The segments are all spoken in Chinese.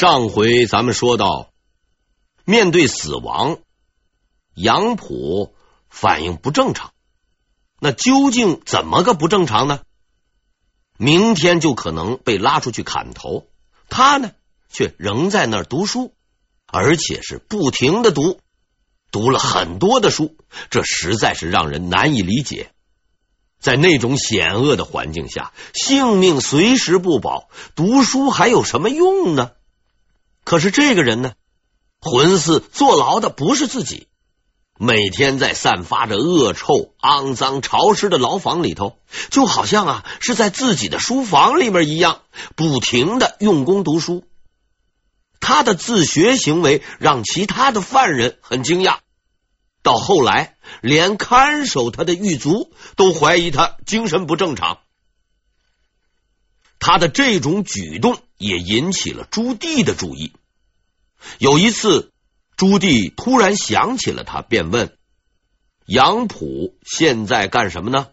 上回咱们说到，面对死亡，杨浦反应不正常。那究竟怎么个不正常呢？明天就可能被拉出去砍头，他呢却仍在那儿读书，而且是不停的读，读了很多的书，这实在是让人难以理解。在那种险恶的环境下，性命随时不保，读书还有什么用呢？可是这个人呢，浑似坐牢的不是自己，每天在散发着恶臭、肮脏、潮湿的牢房里头，就好像啊是在自己的书房里面一样，不停的用功读书。他的自学行为让其他的犯人很惊讶。到后来，连看守他的狱卒都怀疑他精神不正常。他的这种举动也引起了朱棣的注意。有一次，朱棣突然想起了他，便问杨浦现在干什么呢？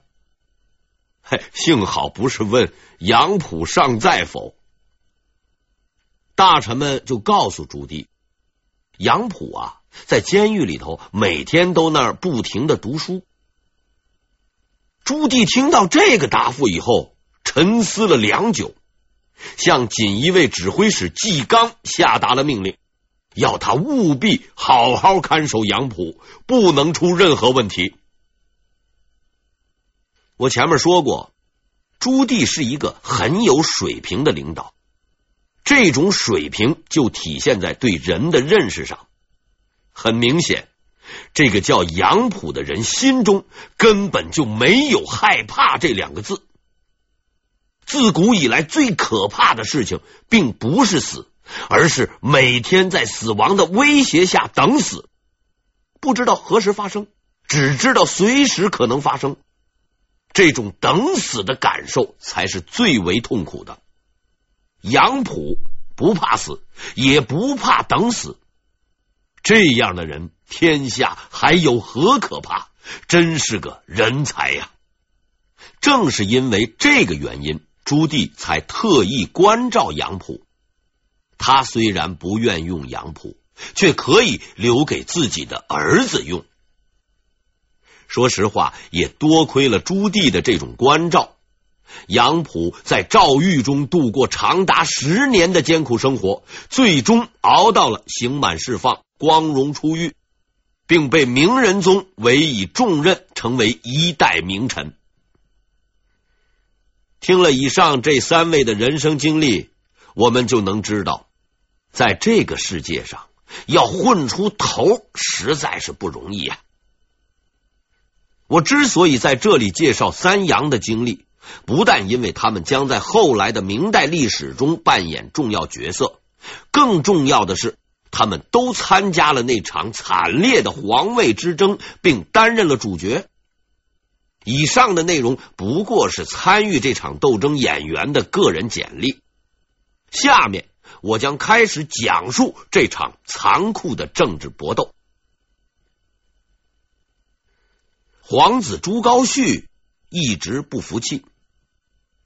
嘿，幸好不是问杨浦尚在否。大臣们就告诉朱棣，杨浦啊。在监狱里头，每天都那儿不停的读书。朱棣听到这个答复以后，沉思了良久，向锦衣卫指挥使纪纲下达了命令，要他务必好好看守杨浦，不能出任何问题。我前面说过，朱棣是一个很有水平的领导，这种水平就体现在对人的认识上。很明显，这个叫杨浦的人心中根本就没有害怕这两个字。自古以来最可怕的事情，并不是死，而是每天在死亡的威胁下等死，不知道何时发生，只知道随时可能发生。这种等死的感受才是最为痛苦的。杨浦不怕死，也不怕等死。这样的人，天下还有何可怕？真是个人才呀！正是因为这个原因，朱棣才特意关照杨浦。他虽然不愿用杨浦，却可以留给自己的儿子用。说实话，也多亏了朱棣的这种关照，杨浦在诏狱中度过长达十年的艰苦生活，最终熬到了刑满释放。光荣出狱，并被明仁宗委以重任，成为一代名臣。听了以上这三位的人生经历，我们就能知道，在这个世界上要混出头实在是不容易啊！我之所以在这里介绍三杨的经历，不但因为他们将在后来的明代历史中扮演重要角色，更重要的是。他们都参加了那场惨烈的皇位之争，并担任了主角。以上的内容不过是参与这场斗争演员的个人简历。下面我将开始讲述这场残酷的政治搏斗。皇子朱高煦一直不服气，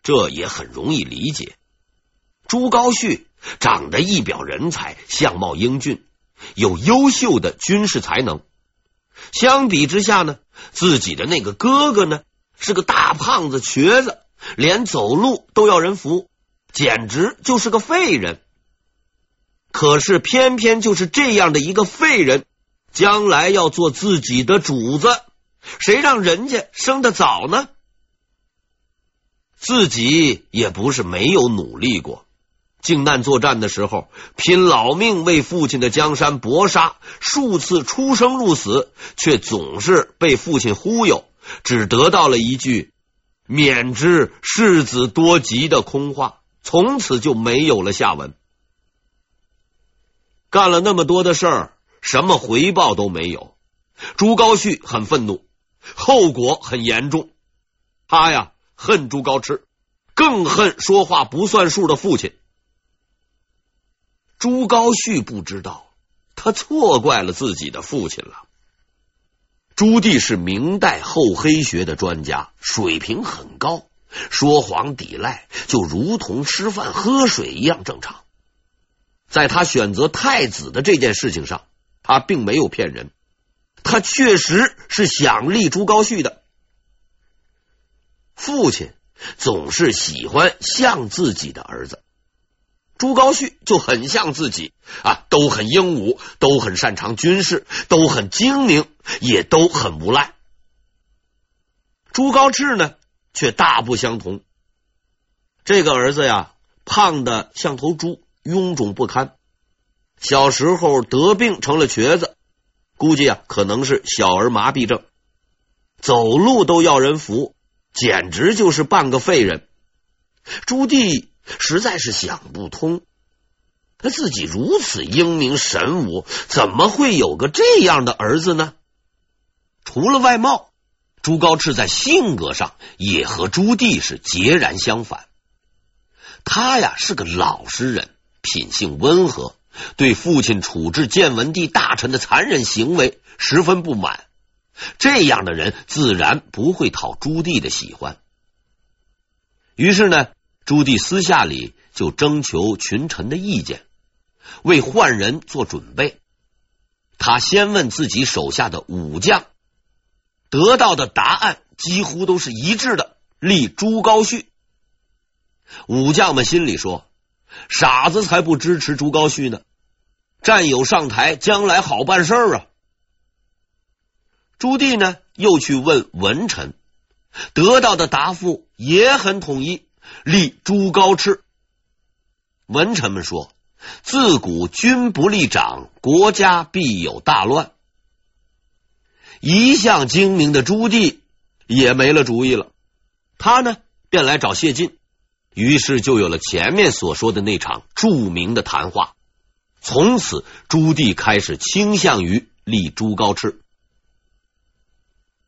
这也很容易理解。朱高煦。长得一表人才，相貌英俊，有优秀的军事才能。相比之下呢，自己的那个哥哥呢，是个大胖子瘸子，连走路都要人扶，简直就是个废人。可是偏偏就是这样的一个废人，将来要做自己的主子，谁让人家生的早呢？自己也不是没有努力过。靖难作战的时候，拼老命为父亲的江山搏杀，数次出生入死，却总是被父亲忽悠，只得到了一句“免之世子多疾”的空话，从此就没有了下文。干了那么多的事儿，什么回报都没有。朱高煦很愤怒，后果很严重。他呀，恨朱高炽，更恨说话不算数的父亲。朱高煦不知道，他错怪了自己的父亲了。朱棣是明代厚黑学的专家，水平很高，说谎抵赖就如同吃饭喝水一样正常。在他选择太子的这件事情上，他并没有骗人，他确实是想立朱高煦的。父亲总是喜欢像自己的儿子，朱高煦就很像自己啊，都很英武，都很擅长军事，都很精明，也都很无赖。朱高炽呢，却大不相同。这个儿子呀，胖得像头猪，臃肿不堪。小时候得病成了瘸子，估计啊，可能是小儿麻痹症，走路都要人扶，简直就是半个废人。朱棣实在是想不通，他自己如此英明神武，怎么会有个这样的儿子呢？除了外貌，朱高炽在性格上也和朱棣是截然相反。他呀是个老实人，品性温和，对父亲处置建文帝大臣的残忍行为十分不满。这样的人自然不会讨朱棣的喜欢。于是呢，朱棣私下里就征求群臣的意见，为换人做准备。他先问自己手下的武将，得到的答案几乎都是一致的，立朱高煦。武将们心里说：“傻子才不支持朱高煦呢！战友上台，将来好办事儿啊。”朱棣呢，又去问文臣，得到的答复也很统一，立朱高炽。文臣们说：“自古君不立长，国家必有大乱。”一向精明的朱棣也没了主意了，他呢，便来找谢晋。于是就有了前面所说的那场著名的谈话。从此，朱棣开始倾向于立朱高炽。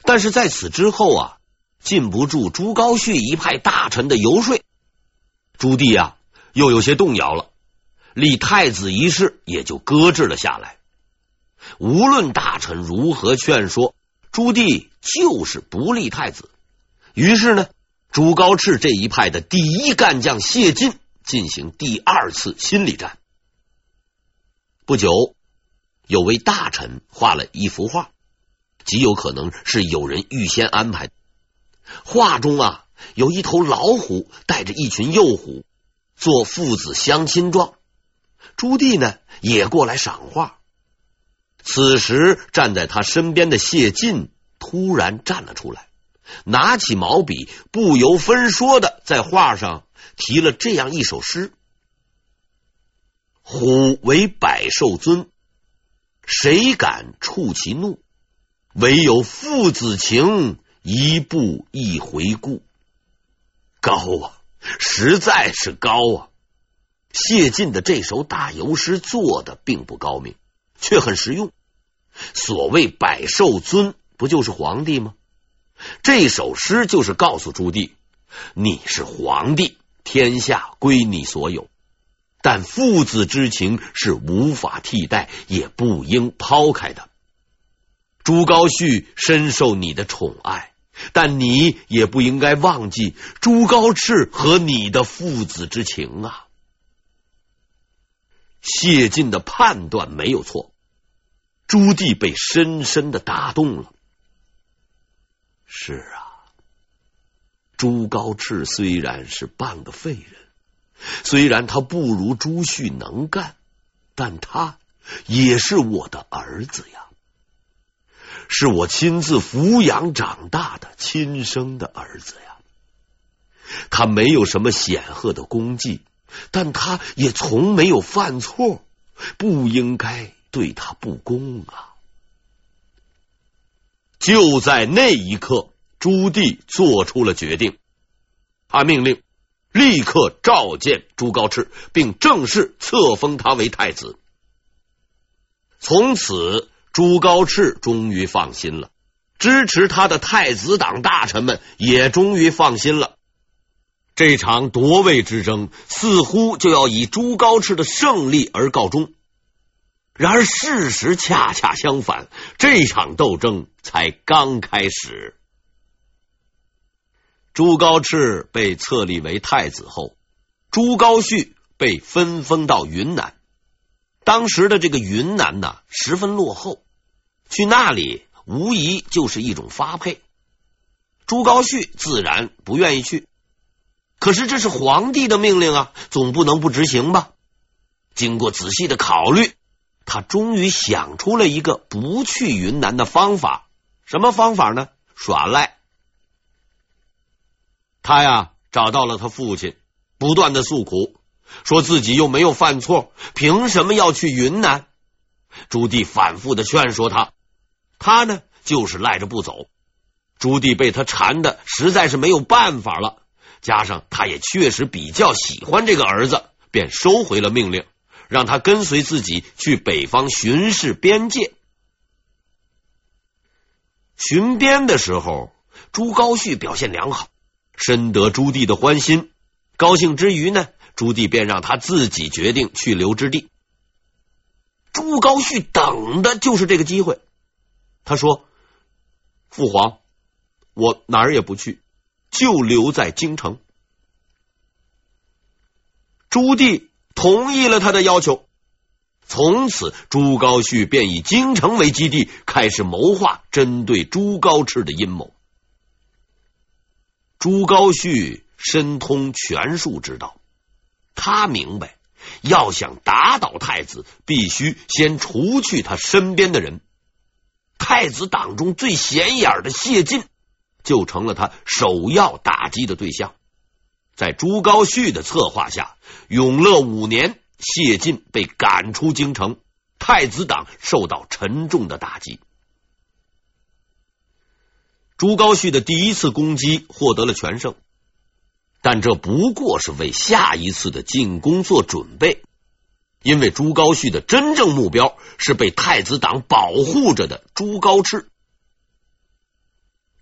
但是在此之后啊，禁不住朱高煦一派大臣的游说，朱棣啊又有些动摇了，立太子一事也就搁置了下来。无论大臣如何劝说，朱棣就是不立太子。于是呢。朱高炽这一派的第一干将谢晋进行第二次心理战。不久，有位大臣画了一幅画，极有可能是有人预先安排。画中啊，有一头老虎带着一群幼虎，做父子相亲状。朱棣呢，也过来赏画。此时，站在他身边的谢晋突然站了出来。拿起毛笔，不由分说的在画上题了这样一首诗：“虎为百兽尊，谁敢触其怒？唯有父子情，一步一回顾。”高啊，实在是高啊！谢晋的这首打油诗做的并不高明，却很实用。所谓百兽尊，不就是皇帝吗？这首诗就是告诉朱棣，你是皇帝，天下归你所有，但父子之情是无法替代，也不应抛开的。朱高煦深受你的宠爱，但你也不应该忘记朱高炽和你的父子之情啊！谢晋的判断没有错，朱棣被深深的打动了。是啊，朱高炽虽然是半个废人，虽然他不如朱旭能干，但他也是我的儿子呀，是我亲自抚养长大的亲生的儿子呀。他没有什么显赫的功绩，但他也从没有犯错，不应该对他不公啊。就在那一刻，朱棣做出了决定，他命令立刻召见朱高炽，并正式册封他为太子。从此，朱高炽终于放心了，支持他的太子党大臣们也终于放心了。这场夺位之争似乎就要以朱高炽的胜利而告终。然而事实恰恰相反，这场斗争才刚开始。朱高炽被册立为太子后，朱高煦被分封到云南，当时的这个云南呢，十分落后，去那里无疑就是一种发配。朱高煦自然不愿意去，可是这是皇帝的命令啊，总不能不执行吧？经过仔细的考虑，他终于想出了一个不去云南的方法。什么方法呢？耍赖。他呀，找到了他父亲，不断的诉苦。说自己又没有犯错，凭什么要去云南？朱棣反复的劝说他，他呢就是赖着不走。朱棣被他缠的实在是没有办法了，加上他也确实比较喜欢这个儿子，便收回了命令，让他跟随自己去北方巡视边界。巡边的时候，朱高煦表现良好，深得朱棣的欢心。高兴之余呢。朱棣便让他自己决定去留之地。朱高煦等的就是这个机会。他说：“父皇，我哪儿也不去，就留在京城。”朱棣同意了他的要求。从此，朱高煦便以京城为基地，开始谋划针对朱高炽的阴谋。朱高煦深通权术之道。他明白，要想打倒太子，必须先除去他身边的人。太子党中最显眼的谢晋，就成了他首要打击的对象。在朱高煦的策划下，永乐五年，谢晋被赶出京城，太子党受到沉重的打击。朱高煦的第一次攻击获得了全胜。但这不过是为下一次的进攻做准备，因为朱高煦的真正目标是被太子党保护着的朱高炽。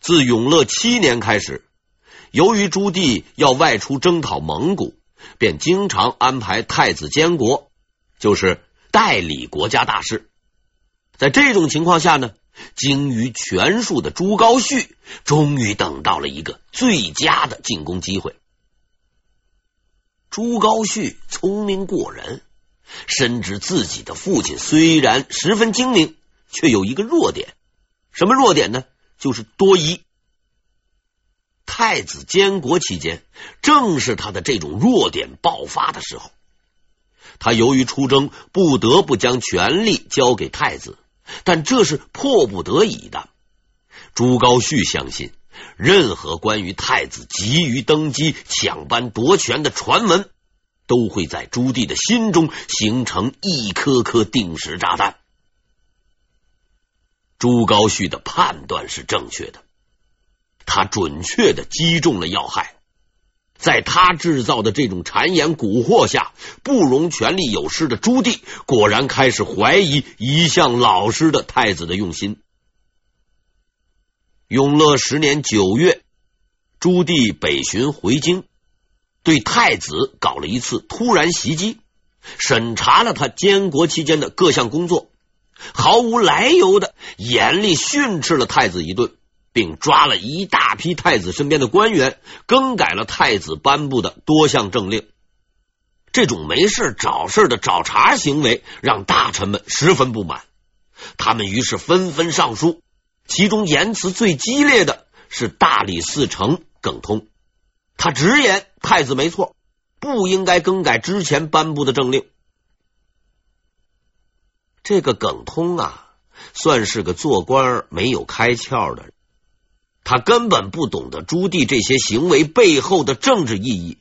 自永乐七年开始，由于朱棣要外出征讨蒙古，便经常安排太子监国，就是代理国家大事。在这种情况下呢，精于权术的朱高煦终于等到了一个最佳的进攻机会。朱高煦聪明过人，深知自己的父亲虽然十分精明，却有一个弱点。什么弱点呢？就是多疑。太子监国期间，正是他的这种弱点爆发的时候。他由于出征，不得不将权力交给太子，但这是迫不得已的。朱高煦相信。任何关于太子急于登基、抢班夺权的传闻，都会在朱棣的心中形成一颗颗定时炸弹。朱高煦的判断是正确的，他准确的击中了要害。在他制造的这种谗言蛊惑下，不容权力有失的朱棣果然开始怀疑一向老实的太子的用心。永乐十年九月，朱棣北巡回京，对太子搞了一次突然袭击，审查了他监国期间的各项工作，毫无来由的严厉训斥了太子一顿，并抓了一大批太子身边的官员，更改了太子颁布的多项政令。这种没事找事的找茬行为，让大臣们十分不满，他们于是纷纷上书。其中言辞最激烈的是大理寺丞耿通，他直言太子没错，不应该更改之前颁布的政令。这个耿通啊，算是个做官没有开窍的人，他根本不懂得朱棣这些行为背后的政治意义，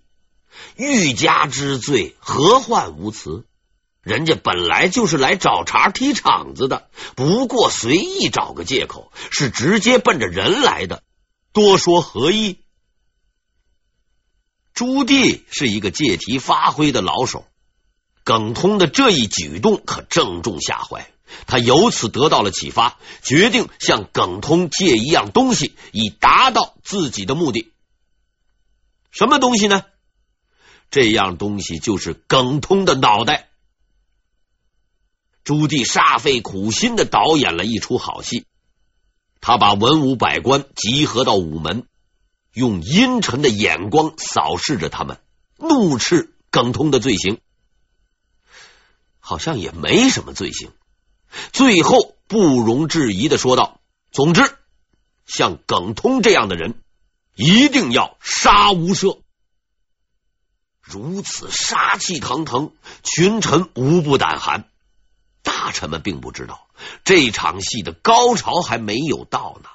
欲加之罪，何患无辞？人家本来就是来找茬踢场子的，不过随意找个借口，是直接奔着人来的，多说何益？朱棣是一个借题发挥的老手，耿通的这一举动可正中下怀，他由此得到了启发，决定向耿通借一样东西，以达到自己的目的。什么东西呢？这样东西就是耿通的脑袋。朱棣煞费苦心的导演了一出好戏，他把文武百官集合到午门，用阴沉的眼光扫视着他们，怒斥耿通的罪行。好像也没什么罪行。最后不容置疑的说道：“总之，像耿通这样的人，一定要杀无赦。”如此杀气腾腾，群臣无不胆寒。大臣们并不知道，这场戏的高潮还没有到呢。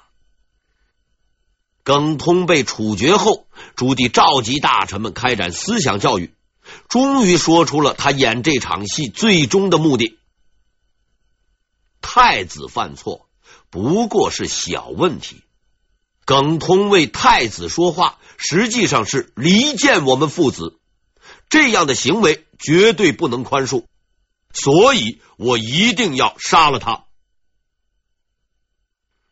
耿通被处决后，朱棣召集大臣们开展思想教育，终于说出了他演这场戏最终的目的。太子犯错不过是小问题，耿通为太子说话，实际上是离间我们父子。这样的行为绝对不能宽恕，所以我一定要杀了他。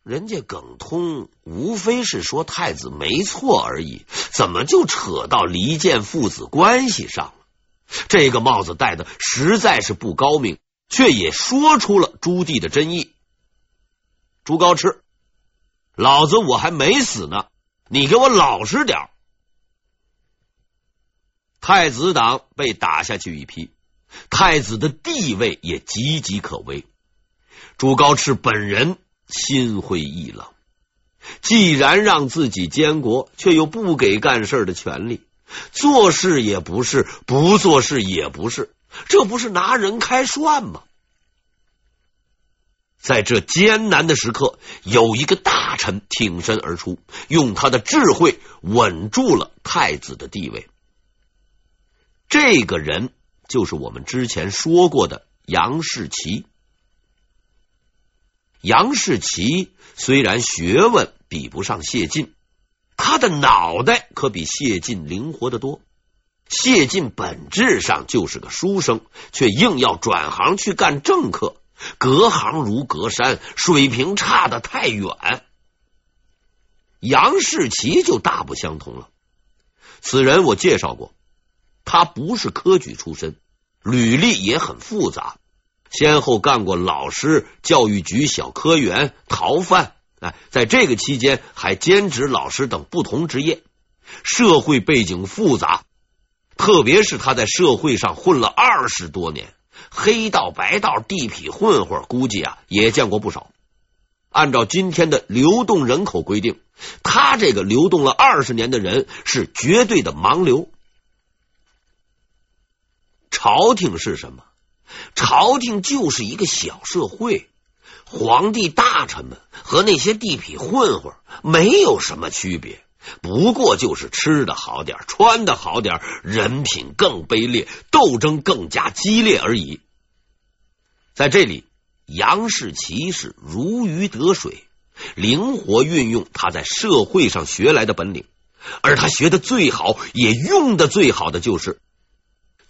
人家耿通无非是说太子没错而已，怎么就扯到离间父子关系上了？这个帽子戴的实在是不高明，却也说出了朱棣的真意。朱高炽，老子我还没死呢，你给我老实点。太子党被打下去一批，太子的地位也岌岌可危。朱高炽本人心灰意冷，既然让自己监国，却又不给干事的权利，做事也不是，不做事也不是，这不是拿人开涮吗？在这艰难的时刻，有一个大臣挺身而出，用他的智慧稳住了太子的地位。这个人就是我们之前说过的杨士奇。杨士奇虽然学问比不上谢晋，他的脑袋可比谢晋灵活得多。谢晋本质上就是个书生，却硬要转行去干政客，隔行如隔山，水平差的太远。杨士奇就大不相同了。此人我介绍过。他不是科举出身，履历也很复杂，先后干过老师、教育局小科员、逃犯。哎，在这个期间还兼职老师等不同职业，社会背景复杂。特别是他在社会上混了二十多年，黑道、白道、地痞混混，估计啊也见过不少。按照今天的流动人口规定，他这个流动了二十年的人是绝对的盲流。朝廷是什么？朝廷就是一个小社会，皇帝大臣们和那些地痞混混没有什么区别，不过就是吃的好点，穿的好点，人品更卑劣，斗争更加激烈而已。在这里，杨士奇是如鱼得水，灵活运用他在社会上学来的本领，而他学的最好，也用的最好的就是。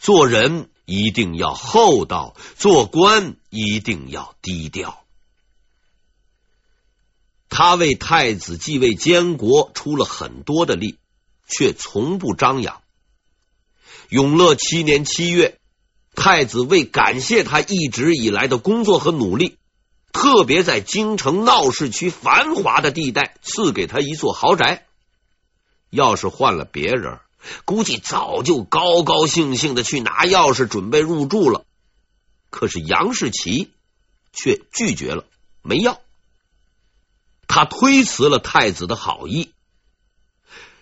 做人一定要厚道，做官一定要低调。他为太子继位监国出了很多的力，却从不张扬。永乐七年七月，太子为感谢他一直以来的工作和努力，特别在京城闹市区繁华的地带赐给他一座豪宅。要是换了别人，估计早就高高兴兴的去拿钥匙，准备入住了。可是杨士奇却拒绝了，没要。他推辞了太子的好意。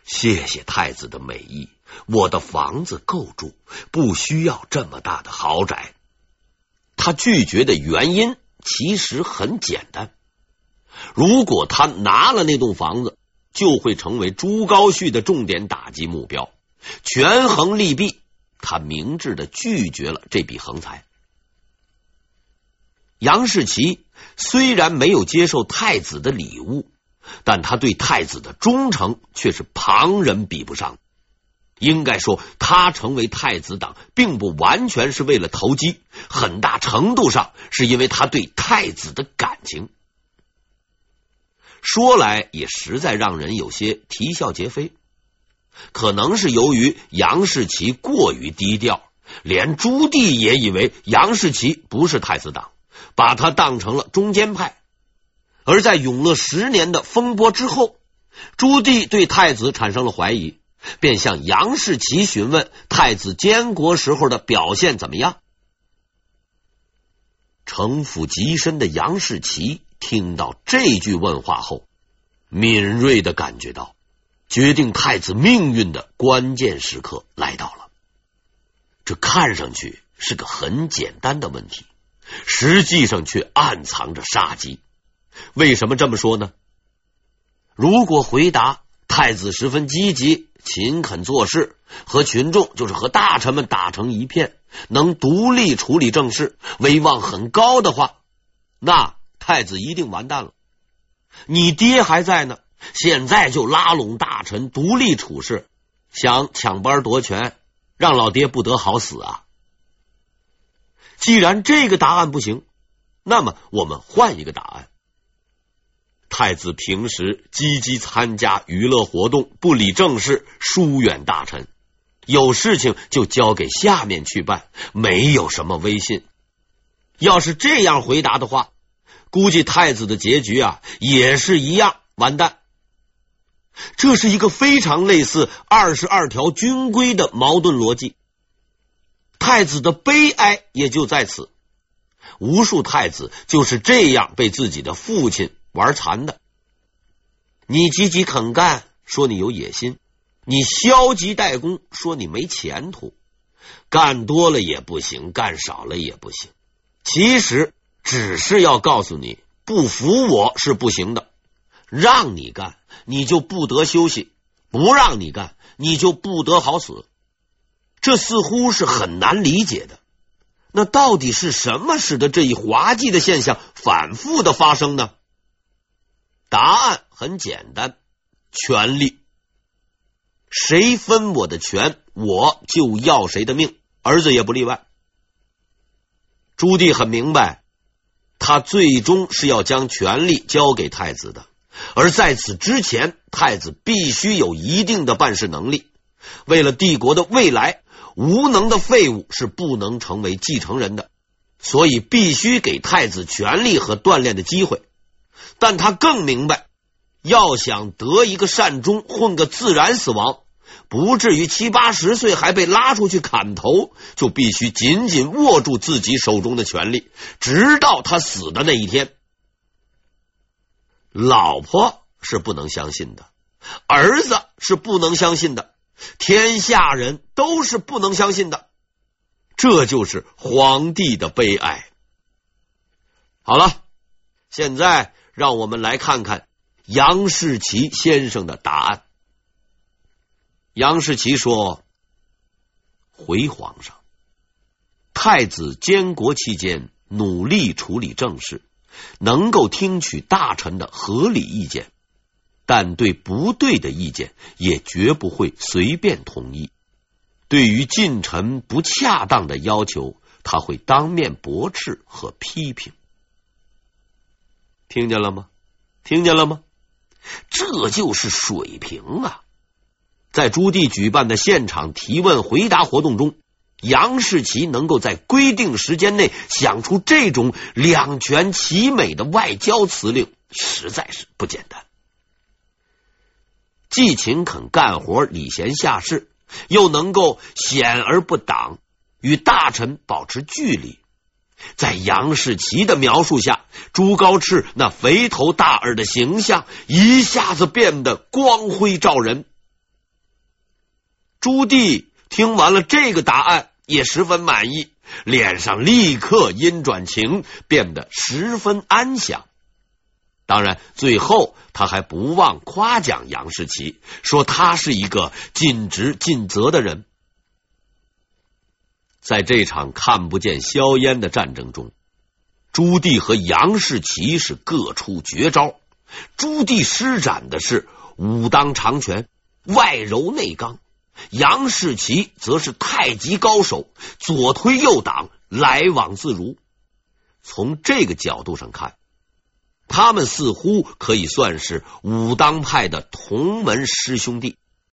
谢谢太子的美意，我的房子够住，不需要这么大的豪宅。他拒绝的原因其实很简单：如果他拿了那栋房子。就会成为朱高煦的重点打击目标。权衡利弊，他明智的拒绝了这笔横财。杨士奇虽然没有接受太子的礼物，但他对太子的忠诚却是旁人比不上。应该说，他成为太子党，并不完全是为了投机，很大程度上是因为他对太子的感情。说来也实在让人有些啼笑皆非，可能是由于杨士奇过于低调，连朱棣也以为杨士奇不是太子党，把他当成了中间派。而在永乐十年的风波之后，朱棣对太子产生了怀疑，便向杨士奇询问太子监国时候的表现怎么样。城府极深的杨士奇听到这句问话后，敏锐的感觉到决定太子命运的关键时刻来到了。这看上去是个很简单的问题，实际上却暗藏着杀机。为什么这么说呢？如果回答太子十分积极、勤恳做事，和群众就是和大臣们打成一片，能独立处理政事，威望很高的话，那太子一定完蛋了。你爹还在呢，现在就拉拢大臣独立处事，想抢班夺权，让老爹不得好死啊！既然这个答案不行，那么我们换一个答案。太子平时积极参加娱乐活动，不理政事，疏远大臣，有事情就交给下面去办，没有什么威信。要是这样回答的话，估计太子的结局啊也是一样完蛋。这是一个非常类似二十二条军规的矛盾逻辑。太子的悲哀也就在此，无数太子就是这样被自己的父亲。玩残的，你积极肯干，说你有野心；你消极怠工，说你没前途。干多了也不行，干少了也不行。其实只是要告诉你，不服我是不行的。让你干，你就不得休息；不让你干，你就不得好死。这似乎是很难理解的。那到底是什么使得这一滑稽的现象反复的发生呢？答案很简单，权力。谁分我的权，我就要谁的命，儿子也不例外。朱棣很明白，他最终是要将权力交给太子的，而在此之前，太子必须有一定的办事能力。为了帝国的未来，无能的废物是不能成为继承人的，所以必须给太子权力和锻炼的机会。但他更明白，要想得一个善终，混个自然死亡，不至于七八十岁还被拉出去砍头，就必须紧紧握住自己手中的权力，直到他死的那一天。老婆是不能相信的，儿子是不能相信的，天下人都是不能相信的，这就是皇帝的悲哀。好了，现在。让我们来看看杨士奇先生的答案。杨士奇说：“回皇上，太子监国期间努力处理政事，能够听取大臣的合理意见，但对不对的意见也绝不会随便同意。对于近臣不恰当的要求，他会当面驳斥和批评。”听见了吗？听见了吗？这就是水平啊！在朱棣举办的现场提问回答活动中，杨士奇能够在规定时间内想出这种两全其美的外交辞令，实在是不简单。既勤恳干活、礼贤下士，又能够显而不挡，与大臣保持距离。在杨士奇的描述下，朱高炽那肥头大耳的形象一下子变得光辉照人。朱棣听完了这个答案，也十分满意，脸上立刻阴转晴，变得十分安详。当然，最后他还不忘夸奖杨士奇，说他是一个尽职尽责的人。在这场看不见硝烟的战争中，朱棣和杨士奇是各出绝招。朱棣施展的是武当长拳，外柔内刚；杨士奇则是太极高手，左推右挡，来往自如。从这个角度上看，他们似乎可以算是武当派的同门师兄弟。